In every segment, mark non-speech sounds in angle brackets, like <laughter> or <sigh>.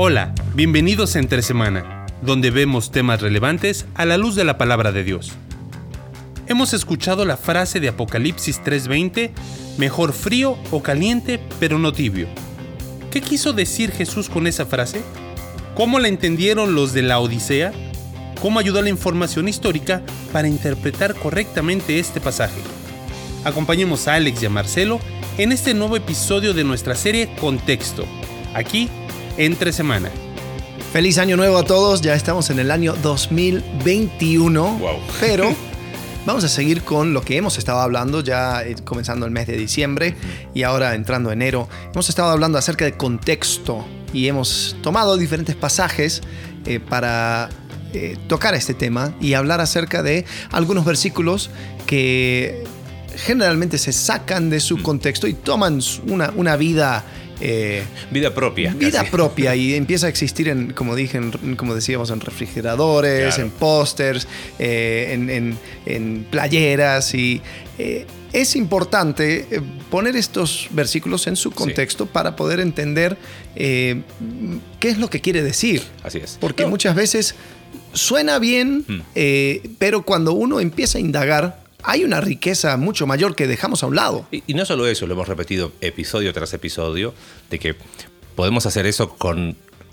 Hola, bienvenidos a Entre Semana, donde vemos temas relevantes a la luz de la palabra de Dios. Hemos escuchado la frase de Apocalipsis 3:20, mejor frío o caliente, pero no tibio. ¿Qué quiso decir Jesús con esa frase? ¿Cómo la entendieron los de la Odisea? ¿Cómo ayudó la información histórica para interpretar correctamente este pasaje? Acompañemos a Alex y a Marcelo en este nuevo episodio de nuestra serie Contexto, aquí entre semana. Feliz año nuevo a todos, ya estamos en el año 2021, pero <laughs> vamos a seguir con lo que hemos estado hablando ya eh, comenzando el mes de diciembre y ahora entrando enero. Hemos estado hablando acerca de contexto y hemos tomado diferentes pasajes eh, para eh, tocar este tema y hablar acerca de algunos versículos que generalmente se sacan de su contexto y toman una, una vida eh, vida propia. Vida propia y empieza a existir en, como dije, como decíamos, en refrigeradores, en pósters, eh, en, playeras y eh, es importante poner estos versículos en su contexto para poder entender qué es lo que quiere decir. Así es. Porque muchas veces suena bien, hmm. pero cuando uno empieza a indagar, hay una riqueza mucho mayor que dejamos a un lado. Y, no solo eso, lo hemos repetido episodio tras episodio, de que podemos hacer eso con...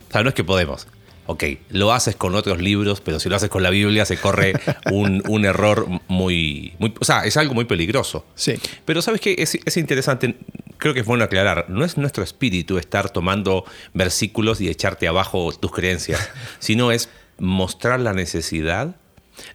O sea, no es que podemos. Ok, lo haces con otros libros, pero si lo haces con la Biblia se corre <laughs> un, error muy, muy, O sea, es algo muy peligroso. Sí. Pero sabes que es, es interesante, creo que es bueno aclarar, no es nuestro espíritu estar tomando versículos y echarte abajo tus creencias, <laughs> sino es mostrar la necesidad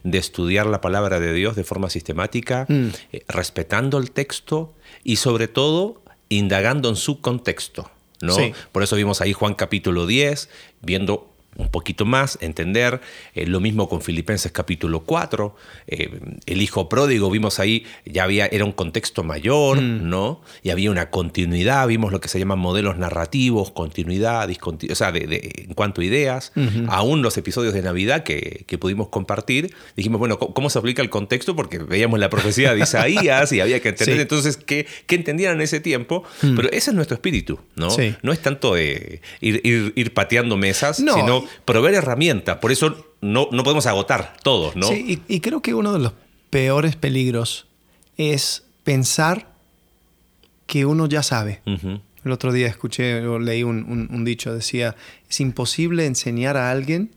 de estudiar la palabra de Dios de forma sistemática, mm. eh, respetando el texto y sobre todo indagando en su contexto. ¿no? Por eso vimos ahí Juan capítulo 10, viendo un poquito más, entender. Eh, lo mismo con Filipenses capítulo 4. Eh, el hijo pródigo, vimos ahí, ya había, era un contexto mayor, mm. ¿no? Y había una continuidad, vimos lo que se llaman modelos narrativos, continuidad, o sea, de, en cuanto a ideas. Aún los episodios de Navidad que, pudimos compartir, dijimos, bueno, ¿cómo, se aplica el contexto? Porque veíamos la profecía de <laughs> Isaías y había que entender entonces qué, entendían en ese tiempo. Mm. Pero ese es nuestro espíritu, ¿no? No es tanto de ir, pateando mesas, sino proveer herramientas. Por eso no, no podemos agotar todos, ¿no? Sí, y, creo que uno de los peores peligros es pensar que uno ya sabe. El otro día escuché o leí un, dicho, decía, es imposible enseñar a alguien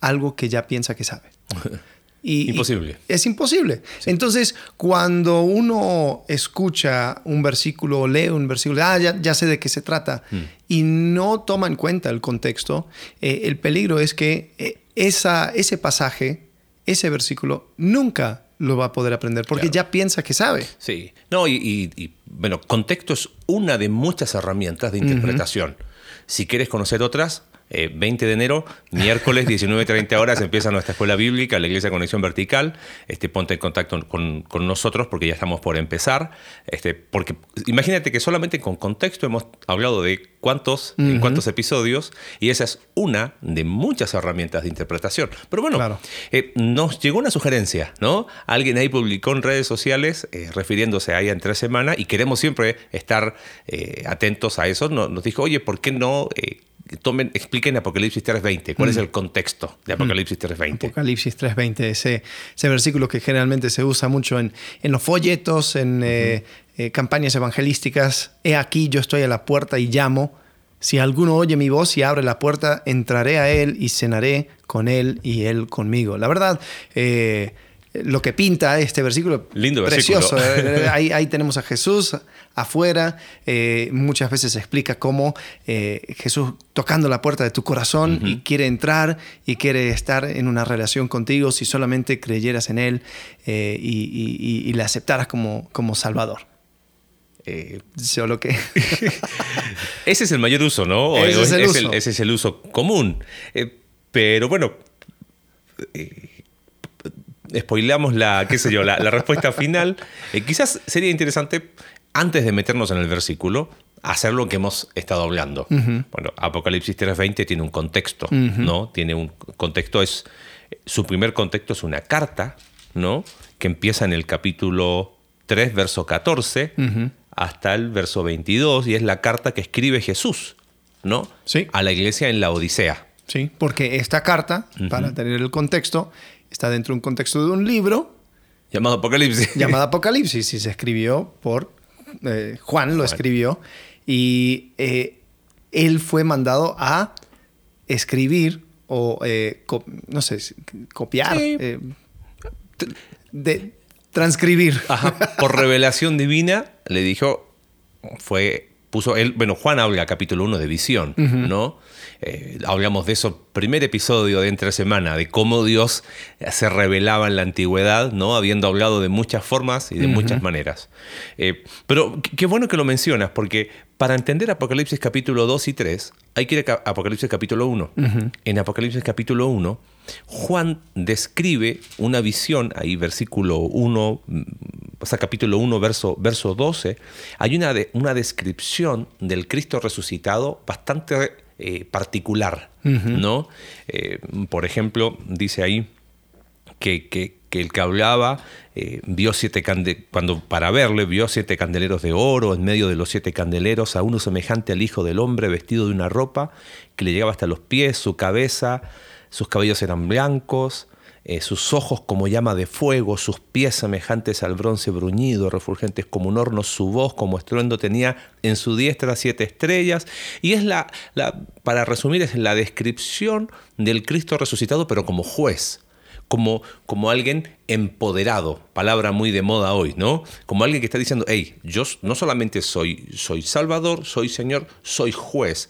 algo que ya piensa que sabe. <laughs> imposible. es imposible. Entonces, cuando uno escucha un versículo o lee un versículo, ah, ya, sé de qué se trata, mm. y no toma en cuenta el contexto, eh, el peligro es que eh, esa, ese pasaje, ese versículo, nunca lo va a poder aprender porque ya piensa que sabe. Sí, no, y, bueno, contexto es una de muchas herramientas de interpretación. Si quieres conocer otras, 20 eh, de enero, miércoles, 19.30 horas, empieza nuestra escuela bíblica, la Iglesia Conexión Vertical. Este, ponte en contacto con, nosotros porque ya estamos por empezar. Este, porque imagínate que solamente con contexto hemos hablado de cuántos, en cuántos episodios, y esa es una de muchas herramientas de interpretación. Pero bueno, eh, nos llegó una sugerencia, ¿no? Alguien ahí publicó en redes sociales eh, refiriéndose a ella en tres semanas y queremos siempre estar atentos a eso. Nos dijo, oye, ¿por qué no tomen, expliquen Apocalipsis 3.20. ¿Cuál es mm. el contexto de Apocalipsis 3.20? Apocalipsis 3.20, ese, ese versículo que generalmente se usa mucho en, en los folletos, en eh, eh, campañas evangelísticas. He aquí, yo estoy a la puerta y llamo. Si alguno oye mi voz y abre la puerta, entraré a él y cenaré con él y él conmigo. La verdad, eh, lo que pinta este versículo. Lindo precioso. Eh, <laughs> ahí, ahí, tenemos a Jesús afuera. Eh, muchas veces se explica cómo eh, Jesús tocando la puerta de tu corazón y quiere entrar y quiere estar en una relación contigo si solamente creyeras en Él y, le aceptaras como, como Salvador. solo que. <laughs> ese es el mayor uso, ¿no? Ese es el, uso. ese es el uso común. pero bueno spoileamos la, qué sé yo, la, respuesta final. Eh, quizás sería interesante, antes de meternos en el versículo, hacer lo que hemos estado hablando. Bueno, Apocalipsis 3.20 tiene un contexto, ¿no? Tiene un contexto, es, su primer contexto es una carta, ¿no? Que empieza en el capítulo 3, verso 14, hasta el verso 22, y es la carta que escribe Jesús ¿no? Sí. A la iglesia en la Odisea. Sí, porque esta carta, para tener el contexto, está dentro de un contexto de un libro Llamado Apocalipsis. <laughs> llamado Apocalipsis y se escribió por eh, Juan, lo escribió y eh, él fue mandado a escribir o eh, no sé, copiar, Sí. de transcribir. Ajá, por <laughs> revelación divina le dijo, fue, puso él, bueno, Juan habla capítulo 1 de visión, ¿no? Eh, hablamos de eso, primer episodio de entre semana, de cómo Dios se revelaba en la antigüedad, ¿no? Habiendo hablado de muchas formas y de muchas maneras. Eh, pero qué qué bueno que lo mencionas, porque para entender Apocalipsis capítulo 2 y 3, hay que ir a Apocalipsis capítulo 1. En Apocalipsis capítulo 1, Juan describe una visión, ahí versículo 1, mm, o sea, capítulo 1, verso, verso 12, hay una, de- una descripción del Cristo resucitado bastante eh, particular, ¿no? Eh, por ejemplo, dice ahí que, que- que el que hablaba eh, vio siete cuando para verle vio siete candeleros de oro en medio de los siete candeleros a uno semejante al hijo del hombre vestido de una ropa que le llegaba hasta los pies su cabeza sus cabellos eran blancos eh, sus ojos como llama de fuego, sus pies semejantes al bronce bruñido, refulgentes como un horno, su voz como estruendo tenía en su diestra siete estrellas. Y es la, la para resumir, es la descripción del Cristo resucitado, pero como juez como, como alguien empoderado, palabra muy de moda hoy, ¿no? Como alguien que está diciendo, hey, yo no solamente soy, soy Salvador, soy Señor, soy juez.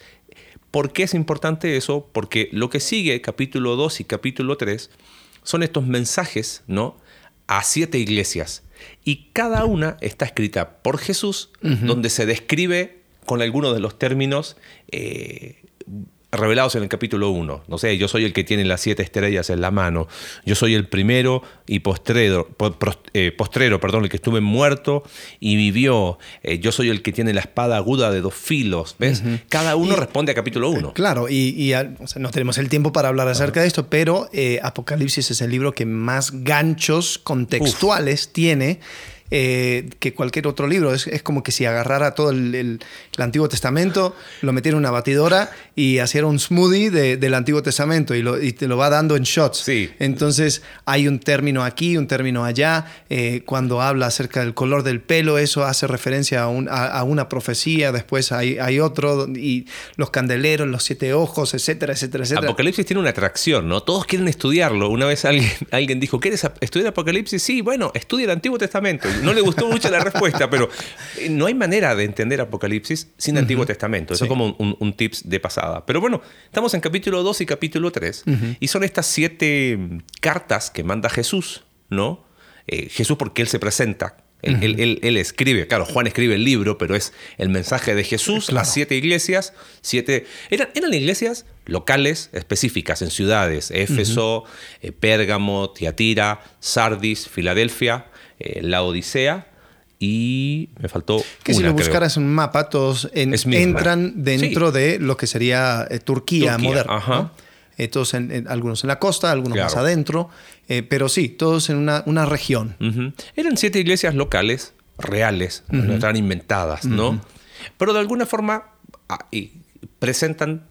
¿Por qué es importante eso? Porque lo que sigue, capítulo 2 y capítulo 3, son estos mensajes, ¿no? A siete iglesias. Y cada una está escrita por Jesús, donde se describe con algunos de los términos eh, revelados en el capítulo 1. No sé, yo soy el que tiene las siete estrellas en la mano. Yo soy el primero y postrero, eh, postrero, perdón, el que estuve muerto y vivió. Eh, yo soy el que tiene la espada aguda de dos filos. ¿Ves? Cada uno responde a capítulo 1. Claro, y, y, al- o sea, no tenemos el tiempo para hablar acerca de esto, pero eh, Apocalipsis es el libro que más ganchos contextuales tiene eh, que cualquier otro libro. Es, es como que si agarrara todo el, el- el Antiguo Testamento, lo metiera en una batidora y hiciera un smoothie de- del Antiguo Testamento y, lo- y te lo va dando en shots. Sí. Entonces hay un término aquí, un término allá. eh, cuando habla acerca del color del pelo, eso hace referencia a, un- a- a una profecía. Después hay, hay otro, y los candeleros, los siete ojos, etcétera, etcétera, etcétera. Apocalipsis tiene una atracción, ¿no? Todos quieren estudiarlo. Una vez alguien, alguien dijo, ¿quieres estudiar Apocalipsis? Sí, bueno, estudia el Antiguo Testamento. No le gustó mucho la respuesta, pero eh, no hay manera de entender Apocalipsis sin Antiguo Testamento. Eso Sí. es como un, un tips de pasada. Pero bueno, estamos en capítulo 2 y capítulo 3. Y son estas siete cartas que manda Jesús, ¿no? Eh, Jesús porque Él se presenta. Él, él- él- él escribe, claro, Juan escribe el libro, pero es el mensaje de Jesús Claro. a siete iglesias, siete... Eran, eran iglesias locales específicas en ciudades, Éfeso, eh, Pérgamo, Tiatira, Sardis, Filadelfia, eh, la Odisea y me faltó Que si lo creo. buscaras en un mapa, todos en- entran dentro de lo que sería eh, Turquía, Turquía, moderna. ajá. ¿no? Eh, todos en- en- algunos en la costa, algunos Claro. más adentro, pero sí, todos en una, una región. Eran siete iglesias locales, reales, no estaban inventadas, ¿no? Pero de alguna forma ah, y presentan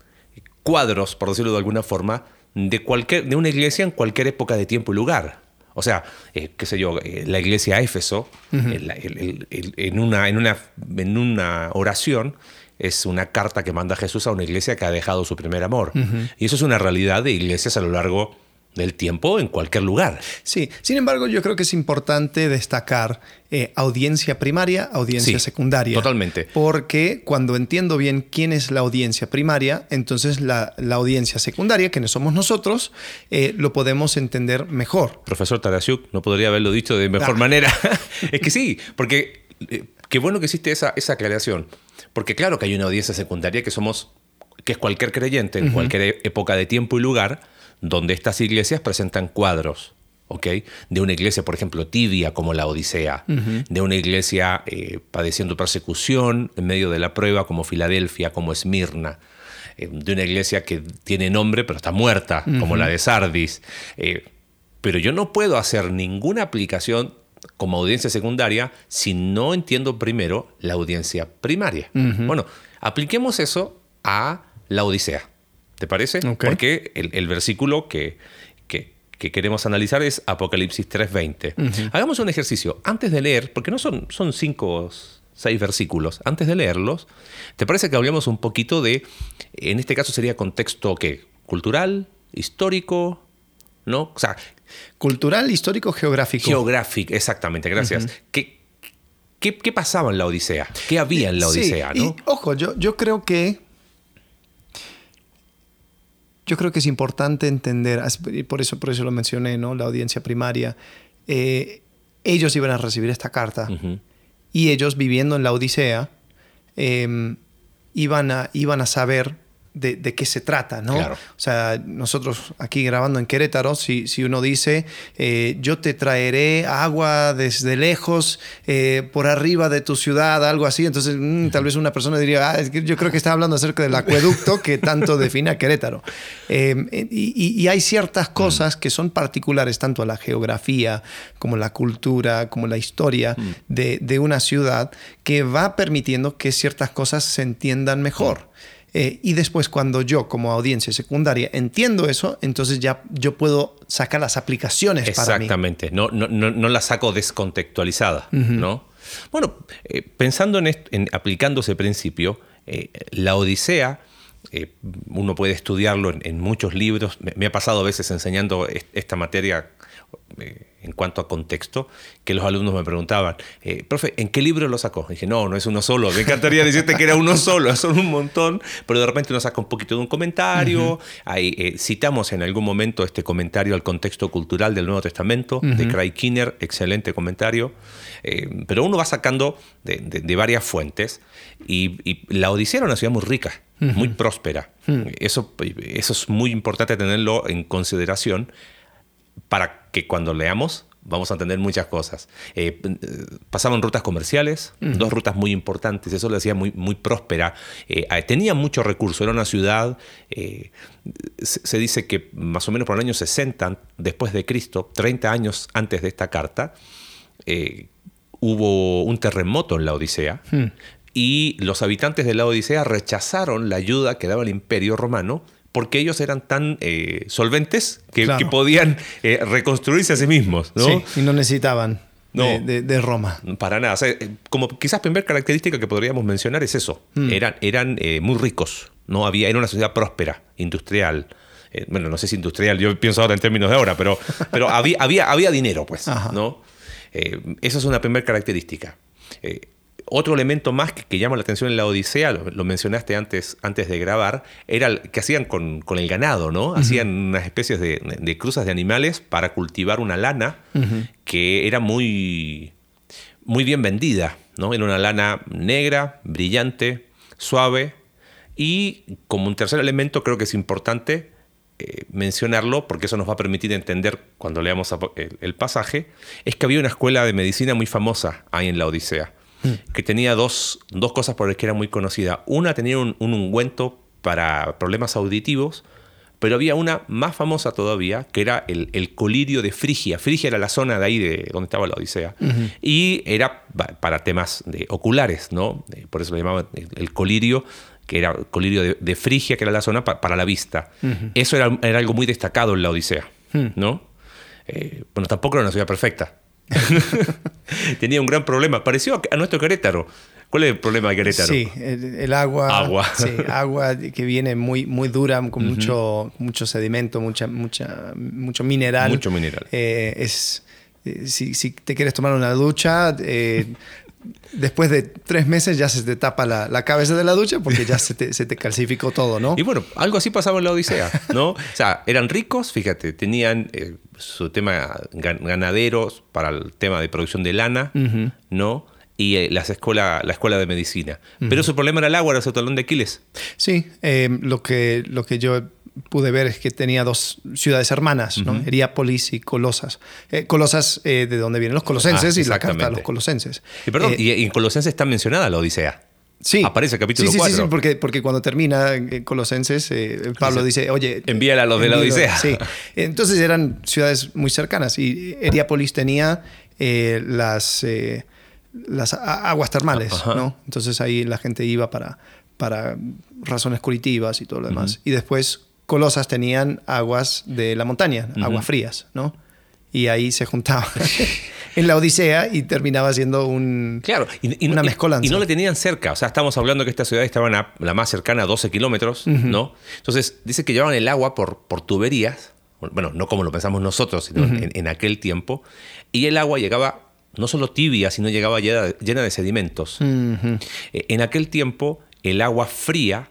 cuadros, por decirlo de alguna forma, de, cualquier, de una iglesia en cualquier época de tiempo y lugar. O sea, eh, qué sé yo, eh, la iglesia Éfeso, el- el- el- el- en, una, en, una, en una oración, es una carta que manda Jesús a una iglesia que ha dejado su primer amor. Y eso es una realidad de iglesias a lo largo del tiempo en cualquier lugar. Sí, sin embargo, yo creo que es importante destacar eh, audiencia primaria, audiencia Sí, secundaria. totalmente. Porque cuando entiendo bien quién es la audiencia primaria, entonces la, la audiencia secundaria, quienes somos nosotros, eh, lo podemos entender mejor. Profesor Tarasiuk, no podría haberlo dicho de mejor Ah. manera. <laughs> es que sí, porque eh, qué bueno que hiciste esa, esa aclaración. Porque claro que hay una audiencia secundaria que somos, que es cualquier creyente en cualquier e- época de tiempo y lugar, donde estas iglesias presentan cuadros. ¿ok? De una iglesia, por ejemplo, tibia como la Odisea, de una iglesia eh, padeciendo persecución en medio de la prueba como Filadelfia, como Esmirna, eh, de una iglesia que tiene nombre pero está muerta, como la de Sardis. Eh, pero yo no puedo hacer ninguna aplicación como audiencia secundaria si no entiendo primero la audiencia primaria. Bueno, apliquemos eso a la Odisea. ¿Te parece? Porque el, versículo que, que, queremos analizar es Apocalipsis 3.20. Hagamos un ejercicio. Antes de leer, porque no son, son cinco seis versículos. Antes de leerlos, ¿te parece que hablemos un poquito de, en este caso sería contexto ¿qué? cultural, histórico, ¿no? O sea, cultural, histórico, geográfico. Geográfico, exactamente, gracias. ¿Qué, qué, pasaba en la Odisea? ¿Qué había en la Odisea? y, ojo, yo, yo creo que yo creo que es importante entender, por eso, por eso lo mencioné, ¿no? La audiencia primaria. Eh, ellos iban a recibir esta carta y ellos viviendo en la Odisea em, iban, a, iban a saber de, qué se trata, ¿no? O sea, nosotros aquí grabando en Querétaro, si, si uno dice, eh, yo te traeré agua desde lejos, eh, por arriba de tu ciudad, algo así, entonces mm, tal vez una persona diría, ah, yo creo que está hablando acerca del acueducto que tanto define a Querétaro. Em, y, hay ciertas mm. cosas que son particulares tanto a la geografía como la cultura, como la historia mm. de, de una ciudad, que va permitiendo que ciertas cosas se entiendan mejor. Eh, y después cuando yo como audiencia secundaria entiendo eso, entonces ya yo puedo sacar las aplicaciones Exactamente, para mí. No, no, no, la saco descontextualizada, ¿no? Bueno, eh, pensando en, en, aplicando ese principio, eh, la Odisea, uno puede estudiarlo en, muchos libros, me, ha pasado a veces enseñando esta materia en cuanto a contexto, que los alumnos me preguntaban, eh, profe, ¿en qué libro lo sacó? dije, no, no es uno solo. Me encantaría decirte que era uno solo, <laughs> son un montón, pero de repente uno saca un poquito de un comentario. Ahí, eh, citamos en algún momento este comentario al contexto cultural del Nuevo Testamento, de Craig Kinner, excelente comentario. Eh, pero uno va sacando de, varias fuentes y, la Odisea era una ciudad muy rica, muy próspera. Eso, eso es muy importante tenerlo en consideración para que cuando leamos vamos a entender muchas cosas. Eh, pasaban rutas comerciales, dos rutas muy importantes, eso lo hacía muy, muy próspera. Eh, tenía muchos recursos, era una ciudad, eh, se, dice que más o menos por el año 60 después de Cristo, 30 años antes de esta carta, hubo un terremoto en la Odisea. Y los habitantes de la Odisea rechazaron la ayuda que daba el imperio romano porque ellos eran tan eh, solventes que, podían eh, reconstruirse a sí mismos. ¿no? Sí, y no necesitaban de, Roma. Para nada. como quizás primera característica que podríamos mencionar es eso. Hmm. Eran, eran eh, muy ricos. ¿no? Había, era una sociedad próspera, industrial. bueno, no sé si industrial, yo pienso ahora en términos de ahora, pero, <laughs> pero había, había, había dinero, pues. ¿no? esa es una primera característica. Otro elemento más que, llama la atención en la Odisea, lo, mencionaste antes, antes de grabar, era el, que hacían con, el ganado, ¿no? Hacían unas especies de, cruzas de animales para cultivar una lana que era muy, muy bien vendida, ¿no? Era una lana negra, brillante, suave. Y como un tercer elemento creo que es importante eh, mencionarlo, porque eso nos va a permitir entender cuando leamos el pasaje, es que había una escuela de medicina muy famosa ahí en la Odisea que tenía dos, cosas por las que era muy conocida. Una tenía un, ungüento para problemas auditivos, pero había una más famosa todavía, que era el, colirio de Frigia. Frigia era la zona de ahí de donde estaba la Odisea. Y era para temas de oculares, ¿no? Por eso lo llamaban el, colirio, que era colirio de, Frigia, que era la zona para la vista. Eso era, algo muy destacado en la Odisea, ¿no? Eh, bueno, tampoco era una ciudad perfecta. <laughs> Tenía un gran problema. Pareció a nuestro Querétaro. ¿Cuál es el problema de Querétaro? Sí, el, agua. Agua. <laughs> Sí, agua que viene muy, muy dura, con mucho, mucho sedimento, mucha, mucha, mucho mineral. Mucho mineral. Eh, es, eh, si, si, te quieres tomar una ducha, eh, después de tres meses ya se te tapa la, cabeza de la ducha porque ya se te, calcificó todo, ¿no? Y bueno, algo así pasaba en la Odisea, ¿no? o sea, eran ricos, fíjate, tenían eh, su tema ganaderos para el tema de producción de lana, ¿no? y eh, las escuela, la escuela de medicina. Pero su problema era el agua, era su talón de Aquiles. Sí, eh, lo, que, lo que yo pude ver es que tenía dos ciudades hermanas, ¿no? Heriápolis y Colosas. Eh, colosas eh, de donde vienen los colosenses ah, y la carta de los colosenses. Y perdón, eh, y en Colosenses está mencionada la Odisea. Sí. Aparece el capítulo sí, sí, 4. Sí, porque, porque cuando termina Colosenses, Pablo dice, oye... Envíala a los de la Odisea. Sí. Entonces eran ciudades muy cercanas y Heriápolis tenía las, las aguas termales, ¿no? Entonces ahí la gente iba para, para razones curativas y todo lo demás. Y después Colosas tenían aguas de la montaña, aguas frías, ¿no? Y ahí se juntaban <laughs> en la Odisea y terminaba siendo un, claro, y, una mezcolanza. Y no le tenían cerca. O sea, estamos hablando que esta ciudad estaba la más cercana a 12 kilómetros, ¿no? Entonces, dice que llevaban el agua por, por tuberías, bueno, no como lo pensamos nosotros, sino en, aquel tiempo, y el agua llegaba no solo tibia, sino llegaba llena, de sedimentos. Eh, en aquel tiempo, el agua fría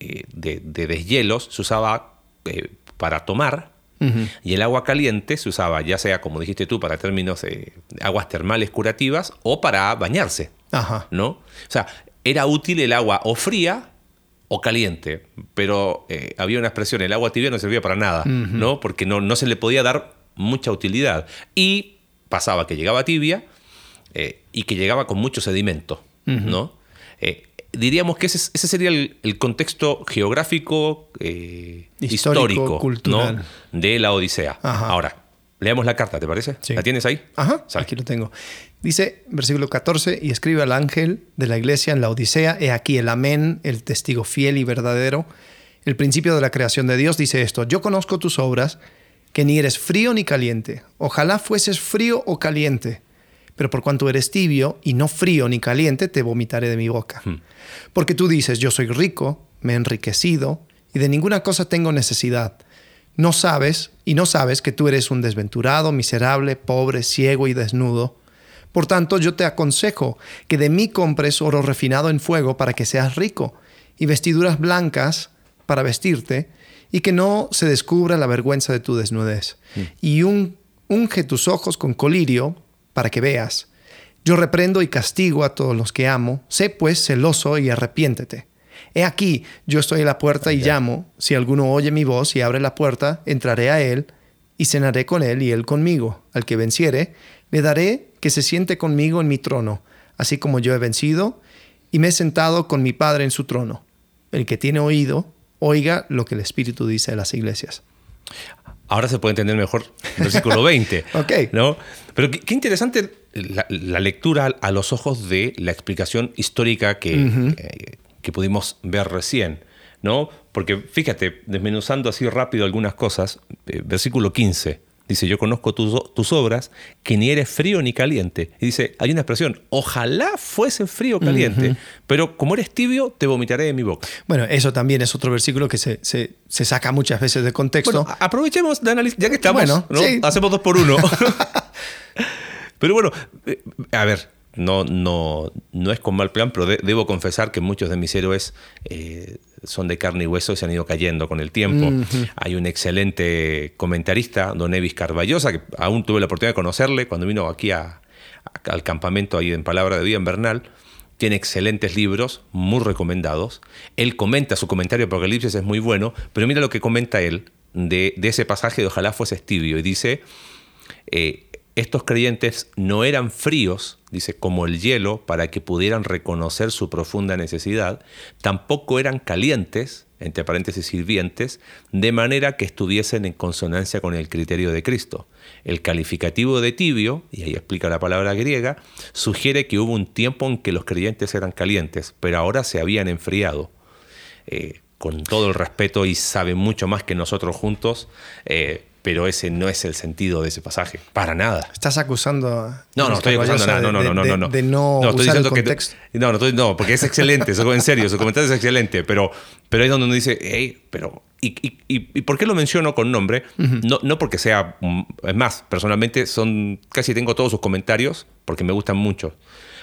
eh, de, deshielos se usaba eh, para tomar y el agua caliente se usaba ya sea, como dijiste tú, para términos de aguas termales curativas o para bañarse. ¿no? O sea, era útil el agua o fría o caliente, pero eh, había una expresión, el agua tibia no servía para nada, ¿no? Porque no, no se le podía dar mucha utilidad. Y pasaba que llegaba tibia y que llegaba con mucho sedimento, ¿no? Diríamos que ese, sería el, contexto geográfico, eh, histórico, cultural. de la Odisea. Ahora, leamos la carta, ¿te parece? ¿La tienes ahí? Ajá, aquí lo tengo. Dice, versículo 14, y escribe al ángel de la iglesia en la Odisea, he aquí el amén, el testigo fiel y verdadero, el principio de la creación de Dios, dice esto, yo conozco tus obras, que ni eres frío ni caliente, ojalá fueses frío o caliente pero por cuanto eres tibio y no frío ni caliente, te vomitaré de mi boca. Hmm. Porque tú dices, yo soy rico, me he enriquecido, y de ninguna cosa tengo necesidad. No sabes, y no sabes que tú eres un desventurado, miserable, pobre, ciego y desnudo. Por tanto, yo te aconsejo que de mí compres oro refinado en fuego para que seas rico, y vestiduras blancas para vestirte, y que no se descubra la vergüenza de tu desnudez. Hmm. Y un, unge tus ojos con colirio para que veas. Yo reprendo y castigo a todos los que amo. Sé pues celoso y arrepiéntete. He aquí, yo estoy a la puerta y llamo. Si alguno oye mi voz y abre la puerta, entraré a él y cenaré con él y él conmigo. Al que venciere, le daré que se siente conmigo en mi trono, así como yo he vencido y me he sentado con mi Padre en su trono. El que tiene oído, oiga lo que el Espíritu dice a las iglesias. Ahora se puede entender mejor el versículo 20. <laughs> ok. ¿no? Pero qué, interesante la, lectura a los ojos de la explicación histórica que, eh, que pudimos ver recién. ¿no? Porque fíjate, desmenuzando así rápido algunas cosas, eh, versículo 15. Dice, yo conozco tus, obras, que ni eres frío ni caliente. Y dice, hay una expresión, ojalá fuese frío o caliente, pero como eres tibio, te vomitaré de mi boca. Bueno, eso también es otro versículo que se, saca muchas veces de contexto. aprovechemos de analizar, ya que estamos, bueno, hacemos dos por uno. <laughs> pero bueno, eh, a ver, no, no, no es con mal plan, pero debo confesar que muchos de mis héroes eh, son de carne y hueso y se han ido cayendo con el tiempo. Hay un excelente comentarista, don Evis Carballosa, que aún tuve la oportunidad de conocerle cuando vino aquí al campamento ahí en Palabra de Vida en Bernal. Tiene excelentes libros, muy recomendados. Él comenta, su comentario de Apocalipsis es muy bueno, pero mira lo que comenta él de, ese pasaje de Ojalá fuese tibio. Y dice, eh, estos creyentes no eran fríos, dice, como el hielo, para que pudieran reconocer su profunda necesidad, tampoco eran calientes, entre paréntesis sirvientes, de manera que estuviesen en consonancia con el criterio de Cristo. El calificativo de tibio, y ahí explica la palabra griega, sugiere que hubo un tiempo en que los creyentes eran calientes, pero ahora se habían enfriado. Eh, con todo el respeto y sabe mucho más que nosotros juntos, eh, pero ese no es el sentido de ese pasaje, para nada. ¿Estás acusando No, no estoy acusando nada, no, no, no, no, no. De, no, no usar el contexto. no, no, no, porque es excelente, en serio, su comentario es excelente, pero, pero es donde uno dice, hey, pero ¿Y, y, y, por qué lo menciono con nombre? no, no porque sea. Es más, personalmente son. Casi tengo todos sus comentarios porque me gustan mucho.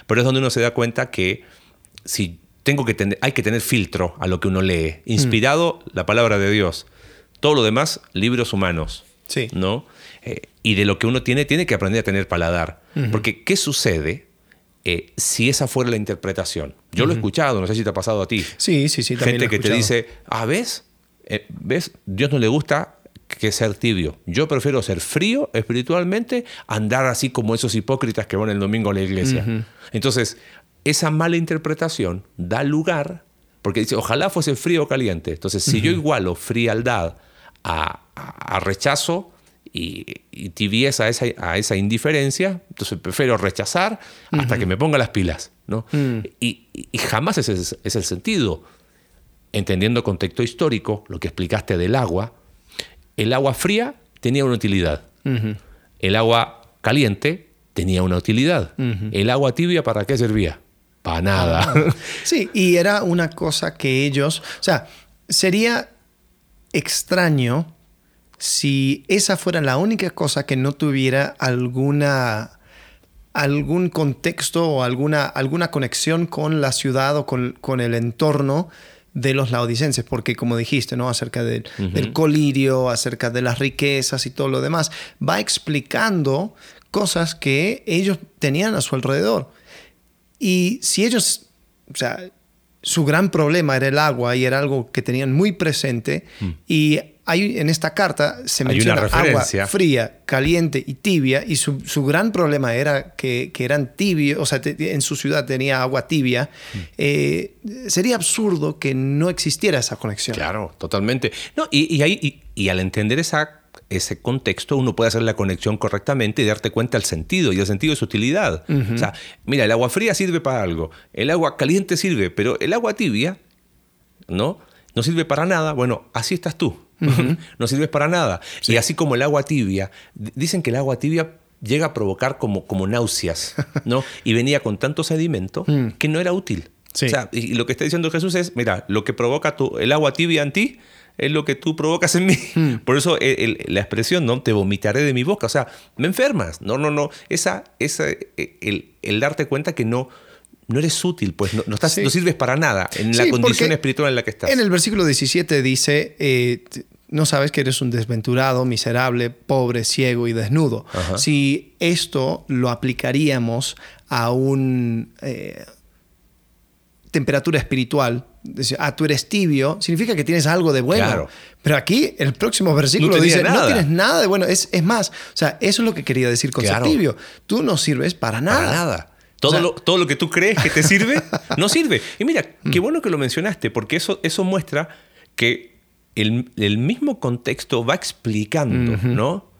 Pero es donde uno se da cuenta que si tengo que tener, hay que tener filtro a lo que uno lee. Inspirado la palabra de Dios. Todo lo demás, libros humanos. Sí. ¿No? Eh, y de lo que uno tiene, tiene que aprender a tener paladar. Porque, ¿qué sucede eh, si esa fuera la interpretación? Yo lo he escuchado, no sé si te ha pasado a ti. Sí, sí, sí. Gente que te dice, ah, ¿ves? Eh, ¿Ves? Dios no le gusta que ser tibio. Yo prefiero ser frío espiritualmente, andar así como esos hipócritas que van el domingo a la iglesia. Entonces, esa mala interpretación da lugar, porque dice, ojalá fuese frío o caliente. Entonces, si yo igualo frialdad a, rechazo y, tibieza a esa, a esa indiferencia, entonces prefiero rechazar hasta que me ponga las pilas. ¿no? Mm. Y, y jamás ese es, es el sentido. Entendiendo contexto histórico, lo que explicaste del agua, el agua fría tenía una utilidad. El agua caliente tenía una utilidad. El agua tibia, ¿para qué servía? Para nada. <laughs> Sí, y era una cosa que ellos, o sea, sería extraño si esa fuera la única cosa que no tuviera alguna algún contexto o alguna, alguna conexión con la ciudad o con, con el entorno de los laodicenses, porque como dijiste, ¿no? Acerca del, del colirio, acerca de las riquezas y todo lo demás, va explicando cosas que ellos tenían a su alrededor. Y si ellos, o sea, su gran problema era el agua y era algo que tenían muy presente y hay, en esta carta se Hay menciona agua fría, caliente y tibia y su, su gran problema era que, que eran tibios, o sea, te- en su ciudad tenía agua tibia. Eh, sería absurdo que no existiera esa conexión. Claro, totalmente. No, y, y ahí, y, y al entender esa, ese contexto, uno puede hacer la conexión correctamente y darte cuenta del sentido, y el sentido es utilidad. O sea, mira, el agua fría sirve para algo, el agua caliente sirve, pero el agua tibia, ¿no? No sirve para nada. Bueno, así estás tú. <laughs> no sirves para nada. Y así como el agua tibia, dicen que el agua tibia llega a provocar como, como náuseas, <laughs> ¿no? Y venía con tanto sedimento que no era útil. Sí. O sea, y lo que está diciendo Jesús es, mira, lo que provoca tu, el agua tibia en ti es lo que tú provocas en mí. <laughs> Por eso el- el- la expresión, ¿no? Te vomitaré de mi boca. O sea, me enfermas. No, no, no. Esa, esa, eh, el, el darte cuenta que no, no eres útil, pues no, no estás, Sí. no sirves para nada en la Sí, condición espiritual en la que estás. En el versículo 17 dice, eh, no sabes que eres un desventurado, miserable, pobre, ciego y desnudo. Ajá. Si esto lo aplicaríamos a un... eh, temperatura espiritual, decir, ah, tú eres tibio, significa que tienes algo de bueno. Claro. Pero aquí el próximo versículo No dice, no tienes nada de bueno. Es, es más, o sea, eso es lo que quería decir con ser tibio. Tú no sirves para nada. Para nada. Todo, O sea- lo, todo lo que tú crees que te <laughs> sirve, no sirve. Y mira, qué bueno que lo mencionaste, porque eso, eso muestra que el, el mismo contexto va explicando, ¿no?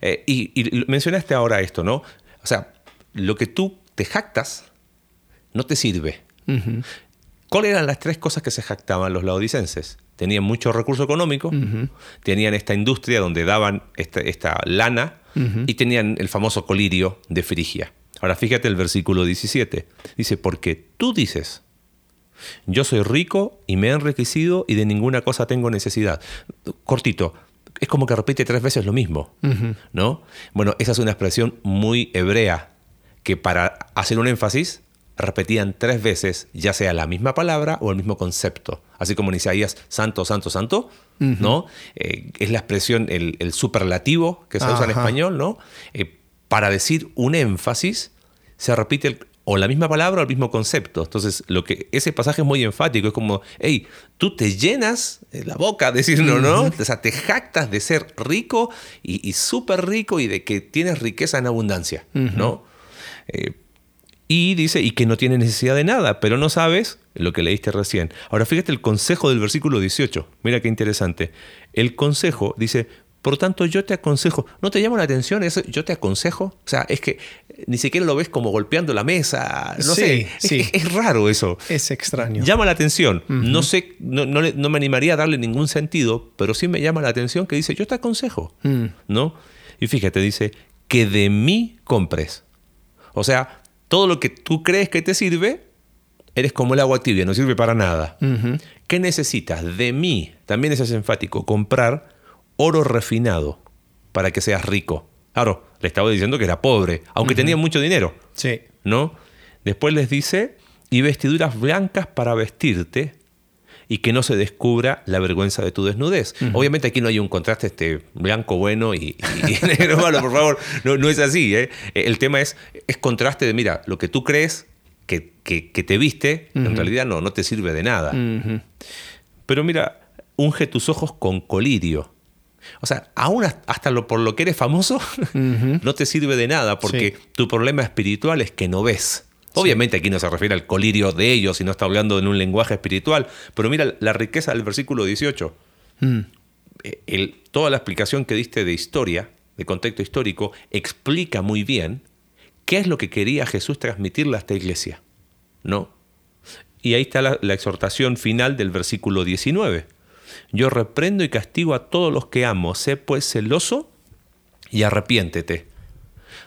Eh, y, mencionaste ahora esto, ¿no? O sea, lo que tú te jactas no te sirve. ¿Cuáles eran las tres cosas que se jactaban los laodicenses? Tenían mucho recurso económico, tenían esta industria donde daban esta, esta lana y tenían el famoso colirio de Frigia. Ahora fíjate el versículo 17. Dice, porque tú dices, yo soy rico y me he enriquecido y de ninguna cosa tengo necesidad. Cortito, es como que repite tres veces lo mismo, ¿no? Bueno, esa es una expresión muy hebrea que para hacer un énfasis repetían tres veces ya sea la misma palabra o el mismo concepto. Así como en Isaías, santo, santo, santo, ¿no? Eh, es la expresión, el, el superlativo que se usa en español, ¿no? Eh, para decir un énfasis se repite el- o la misma palabra o el mismo concepto. Entonces, lo que ese pasaje es muy enfático. Es como, hey, tú te llenas la boca <laughs> de decirlo, ¿no? O sea, te jactas de ser rico y, y súper rico y de que tienes riqueza en abundancia, ¿no? Eh, y dice, y que no tiene necesidad de nada, pero no sabes lo que leíste recién. Ahora fíjate el consejo del versículo 18. Mira qué interesante. El consejo dice, por tanto yo te aconsejo. ¿No te llama la atención eso? Yo te aconsejo. O sea, es que ni siquiera lo ves como golpeando la mesa. No Sí, sé. Es- sí. Es, es raro eso. Es extraño. Llama la atención. No sé, no, no me animaría a darle ningún sentido, pero sí me llama la atención que dice, yo te aconsejo. Mm. ¿No? Y fíjate, dice, que de mí compres. O sea, todo lo que tú crees que te sirve, eres como el agua tibia, no sirve para nada. ¿Qué necesitas? De mí, también eso es enfático, comprar oro refinado para que seas rico. Claro, le estaba diciendo que era pobre, aunque tenía mucho dinero. Sí. ¿no? Después les dice, y vestiduras blancas para vestirte y que no se descubra la vergüenza de tu desnudez. Obviamente aquí no hay un contraste este blanco bueno y, y <laughs> negro malo, por favor, no, no es así. ¿eh? El tema es, es contraste de, mira, lo que tú crees que, que- que te viste, en realidad no, no te sirve de nada. Pero mira, unge tus ojos con colirio. O sea, aún has- hasta lo, por lo que eres famoso, <laughs> no te sirve de nada, porque Sí. tu problema espiritual es que no ves. Obviamente aquí no se refiere al colirio de ellos, sino está hablando en un lenguaje espiritual. Pero mira la riqueza del versículo 18. Mm. El- toda la explicación que diste de historia de contexto histórico, explica muy bien qué es lo que quería Jesús transmitirle a esta iglesia. ¿No? Y ahí está la, la exhortación final del versículo 19. Yo reprendo y castigo a todos los que amo, sé pues celoso y arrepiéntete.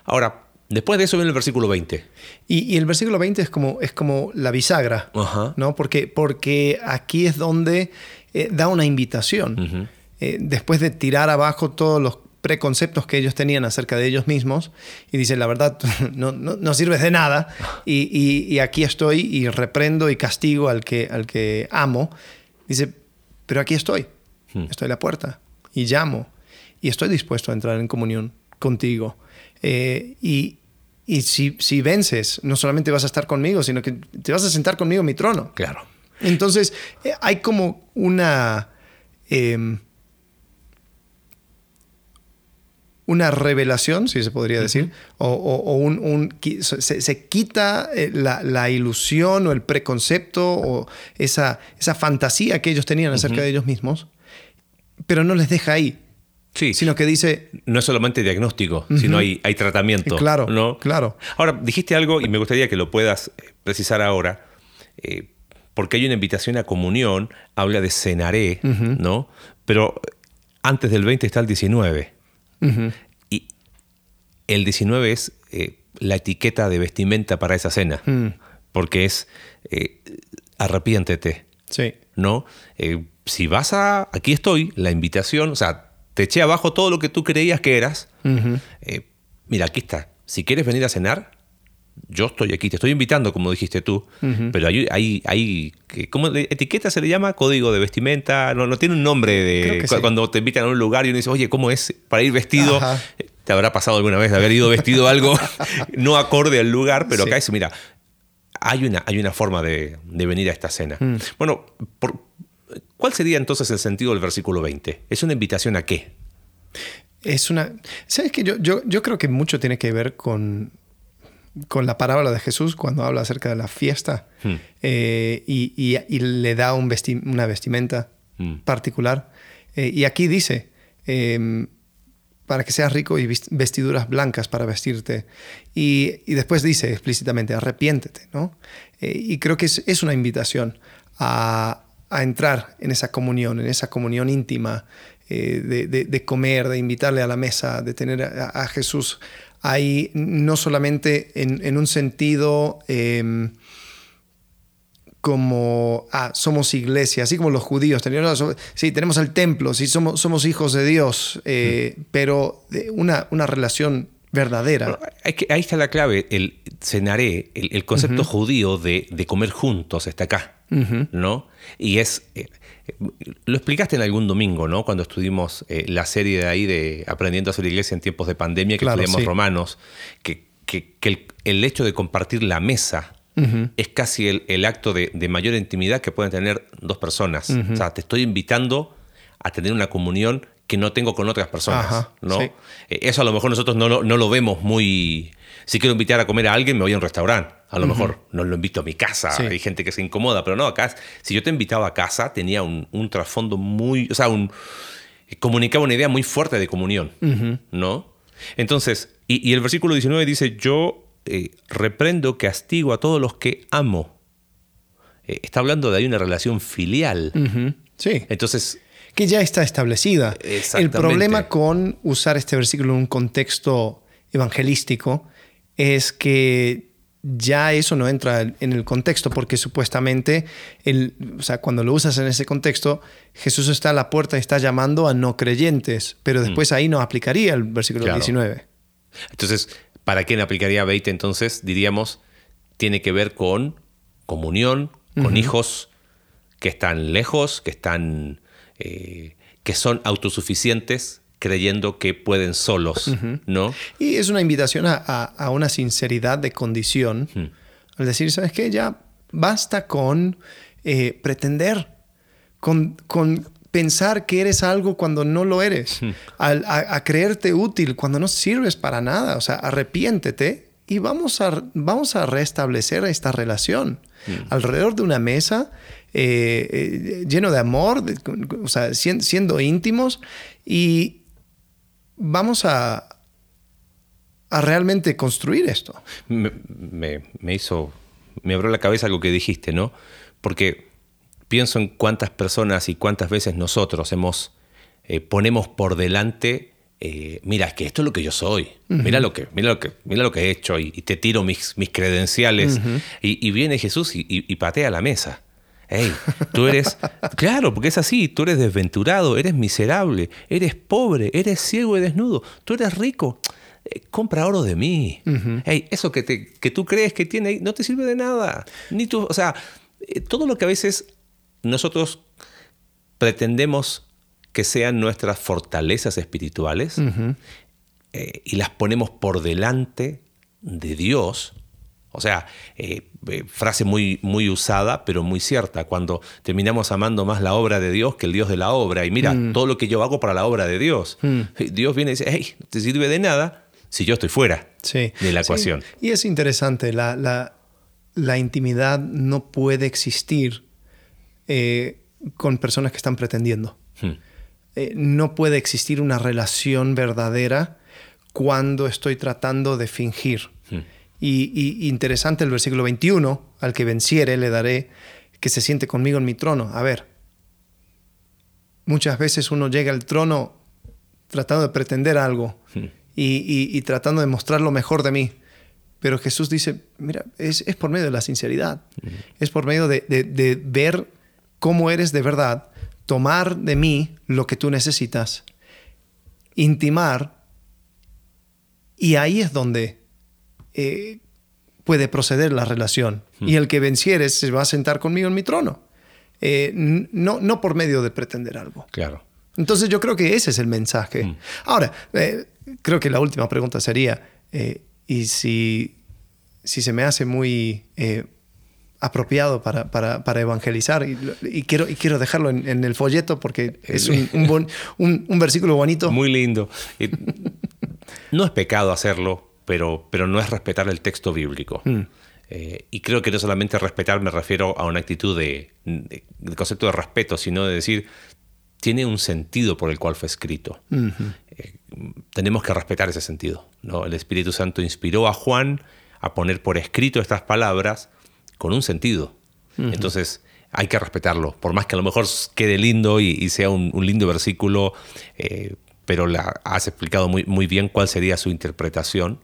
Ahora, después de eso viene el versículo 20. Y, y el versículo 20 es como, es como la bisagra. ¿no? Porque, porque aquí es donde eh, da una invitación. Eh, después de tirar abajo todos los preconceptos que ellos tenían acerca de ellos mismos, y dice, la verdad, <laughs> no, no, no sirves de nada, <laughs> y, y- y aquí estoy y reprendo y castigo al que, al que amo. Dice, pero aquí estoy, Hmm. estoy a la puerta, y llamo, y estoy dispuesto a entrar en comunión contigo. Eh, y y si, si vences, no solamente vas a estar conmigo, sino que te vas a sentar conmigo en mi trono. Claro. Entonces, eh, hay como una. eh, una revelación, si se podría decir, o, o- o un, se, se quita eh, la, la ilusión o el preconcepto o esa, esa fantasía que ellos tenían acerca de ellos mismos, pero no les deja ahí, Sí, sino que dice, no es solamente diagnóstico, sino hay, hay tratamiento. Eh, claro, ¿no? claro. Ahora, dijiste algo y me gustaría que lo puedas eh, precisar ahora, eh, porque hay una invitación a comunión, habla de cenaré, ¿no? Pero antes del 20 está el 19. Y el 19 es eh, la etiqueta de vestimenta para esa cena, Mm. porque es eh, arrepiéntete, sí, ¿no? Eh, si vas a, aquí estoy, la invitación, o sea, te eché abajo todo lo que tú creías que eras. Eh, mira, aquí está. Si quieres venir a cenar, yo estoy aquí. Te estoy invitando, como dijiste tú. Pero hay, hay, hay que- ¿cómo etiqueta se le llama? Código de vestimenta. No, no tiene un nombre de Creo que cu- sí. cuando te invitan a un lugar y uno dice, oye, ¿cómo es para ir vestido? Ajá. Te habrá pasado alguna vez de haber ido vestido algo <laughs> no acorde al lugar, pero Sí. acá es, mira, hay una, hay una forma de, de venir a esta cena. Mm. Bueno, por- ¿cuál sería entonces el sentido del versículo 20? ¿Es una invitación a qué? Es una. ¿Sabes qué? Yo, yo, yo creo que mucho tiene que ver con, con la parábola de Jesús cuando habla acerca de la fiesta Hmm. eh, y, y- y le da un vesti- una vestimenta Hmm. particular. Eh, y aquí dice: em, para que seas rico y vestiduras blancas para vestirte. Y, y después dice explícitamente: arrepiéntete, ¿no? Eh, y creo que es, es una invitación a, a entrar en esa comunión, en esa comunión íntima, de, de- de comer, de invitarle a la mesa, de tener a, a Jesús ahí, no solamente en, en un sentido em, como, ah, somos iglesia, así como los judíos, so- sí, tenemos el templo, sí, somos, somos hijos de Dios, eh, pero de una, una relación verdadera. Bueno, hay que- ahí está la clave, el cenaré, el, el concepto judío de, de comer juntos está acá, ¿no? Y es, eh, lo explicaste en algún domingo, ¿no? Cuando estuvimos eh, la serie de ahí de Aprendiendo a hacer iglesia en tiempos de pandemia, que Claro, estudiamos sí. Romanos, que, que- que el, el hecho de compartir la mesa es casi el, el acto de, de mayor intimidad que pueden tener dos personas. O sea, te estoy invitando a tener una comunión que no tengo con otras personas, Ajá, ¿no? sí. Eh, Eso a lo mejor nosotros no lo vemos muy... Si quiero invitar a comer a alguien, me voy a un restaurante. A lo mejor no lo invito a mi casa. Sí. Hay gente que se incomoda, pero no, acá, si yo te invitaba a casa, tenía un, un trasfondo muy... O sea, un, comunicaba una idea muy fuerte de comunión, ¿no? Entonces, y, y el versículo 19 dice, yo eh, reprendo, castigo a todos los que amo. Eh, está hablando de ahí una relación filial. Sí. Entonces, que ya está establecida. El problema con usar este versículo en un contexto evangelístico es que ya eso no entra en el contexto porque supuestamente, el, o sea, cuando lo usas en ese contexto, Jesús está a la puerta y está llamando a no creyentes, pero después ahí no aplicaría el versículo Claro. 19. Entonces, ¿para quién aplicaría 20? Entonces, diríamos, tiene que ver con comunión, con hijos que están lejos, que están, eh, que son autosuficientes, creyendo que pueden solos, ¿no? Y es una invitación a, a- a una sinceridad de condición. Al decir, ¿sabes qué? Ya basta con eh, pretender, con, con pensar que eres algo cuando no lo eres, a, a creerte útil cuando no sirves para nada. O sea, arrepiéntete y vamos a, vamos a restablecer esta relación alrededor de una mesa. eh, eh, lleno de amor, de- o sea, sien- siendo íntimos y, vamos a, a realmente construir esto. Me, me, hizo, me abrió la cabeza algo que dijiste, ¿no? Porque pienso en cuántas personas y cuántas veces nosotros hemos, eh, ponemos por delante eh, mira, es que esto es lo que yo soy, mira, lo que, mira, lo que, mira lo que he hecho y, te tiro mis, mis credenciales y, viene Jesús y, patea la mesa. Hey, tú eres, claro, porque es así, tú eres desventurado, eres miserable, eres pobre, eres ciego y desnudo, tú eres rico, eh, compra oro de mí. hey, eso que, te, que tú crees que tiene no te sirve de nada. Ni tú, o sea, eh, todo lo que a veces nosotros pretendemos que sean nuestras fortalezas espirituales eh, y las ponemos por delante de Dios. O sea, eh, eh, frase muy, muy usada, pero muy cierta, cuando terminamos amando más la obra de Dios que el Dios de la obra. Y mira, mm. todo lo que yo hago para la obra de Dios. Mm. Dios viene y dice, hey, no te sirve de nada si yo estoy fuera de la ecuación. Y es interesante, la, la, intimidad no puede existir con personas que están pretendiendo. Hmm. Eh, no puede existir una relación verdadera cuando estoy tratando de fingir. Hmm. Y, interesante el versículo 21, al que venciere le daré que se siente conmigo en mi trono. A ver, muchas veces uno llega al trono tratando de pretender algo hmm. y, tratando de mostrar lo mejor de mí. Pero Jesús dice, mira, es, por medio de la sinceridad, hmm. es por medio de, de ver cómo eres de verdad tomar de mí lo que tú necesitas, intimar, y ahí es donde eh, puede proceder la relación. Hmm. Y el que venciere se va a sentar conmigo en mi trono. Eh, no, no por medio de pretender algo. Claro. Entonces yo creo que ese es el mensaje. Hmm. Ahora, eh, creo que la última pregunta sería, ¿y si, si se me hace muy apropiado para, para, evangelizar y, quiero, y quiero dejarlo en, el folleto porque es un, un, versículo bonito. Muy lindo. no es pecado hacerlo, pero, pero no es respetar el texto bíblico. Mm. Eh, y creo que no solamente respetar me refiero a una actitud de, concepto de respeto, sino de decir, tiene un sentido por el cual fue escrito. Eh, tenemos que respetar ese sentido. ¿no? El Espíritu Santo inspiró a Juan a poner por escrito estas palabras con un sentido. Entonces hay que respetarlo, por más que a lo mejor quede lindo y, sea un, lindo versículo, eh, pero la, has explicado muy, muy bien cuál sería su interpretación.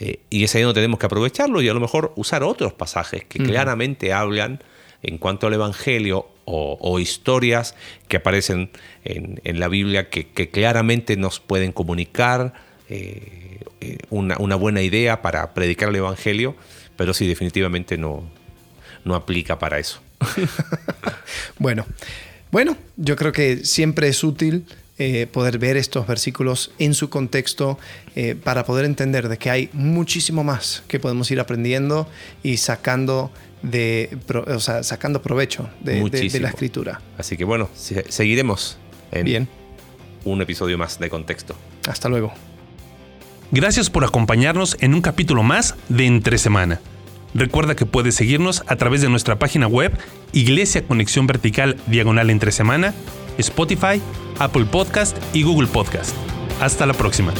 Eh, y es ahí donde tenemos que aprovecharlo y a lo mejor usar otros pasajes que claramente hablan en cuanto al Evangelio o, historias que aparecen en, la Biblia que, claramente nos pueden comunicar eh, una, una, buena idea para predicar el Evangelio, pero sí definitivamente no, no aplica para eso. <laughs> bueno, bueno, yo creo que siempre es útil eh, poder ver estos versículos en su contexto eh, para poder entender de que hay muchísimo más que podemos ir aprendiendo y sacando de sacando provecho de, la escritura. Así que bueno, seguiremos en Bien. un episodio más de contexto. Hasta luego. Gracias por acompañarnos en un capítulo más de Entre Semana. Recuerda que puedes seguirnos a través de nuestra página web Iglesia Conexión Vertical Diagonal Entre Semana, Spotify, Apple Podcast y Google Podcast. Hasta la próxima.